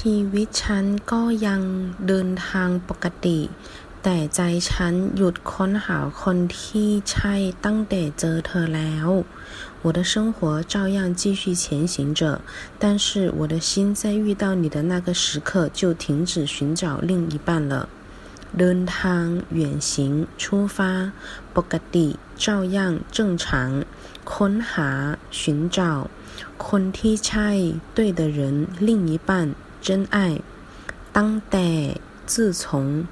ชีวิตฉันก็ยังเดินทางปกติ แต่ใจฉันหยุดค้นหาคนที่ใช่ตั้งแต่เจอเธอแล้ว我的生活照样继续前行着，但是我的心在遇到你的那个时刻就停止寻找另一半了。เดินทาง远行出发ปกติ照样正常ค้นหา寻找คนที่ใช่对的人另一半 真爱当代自从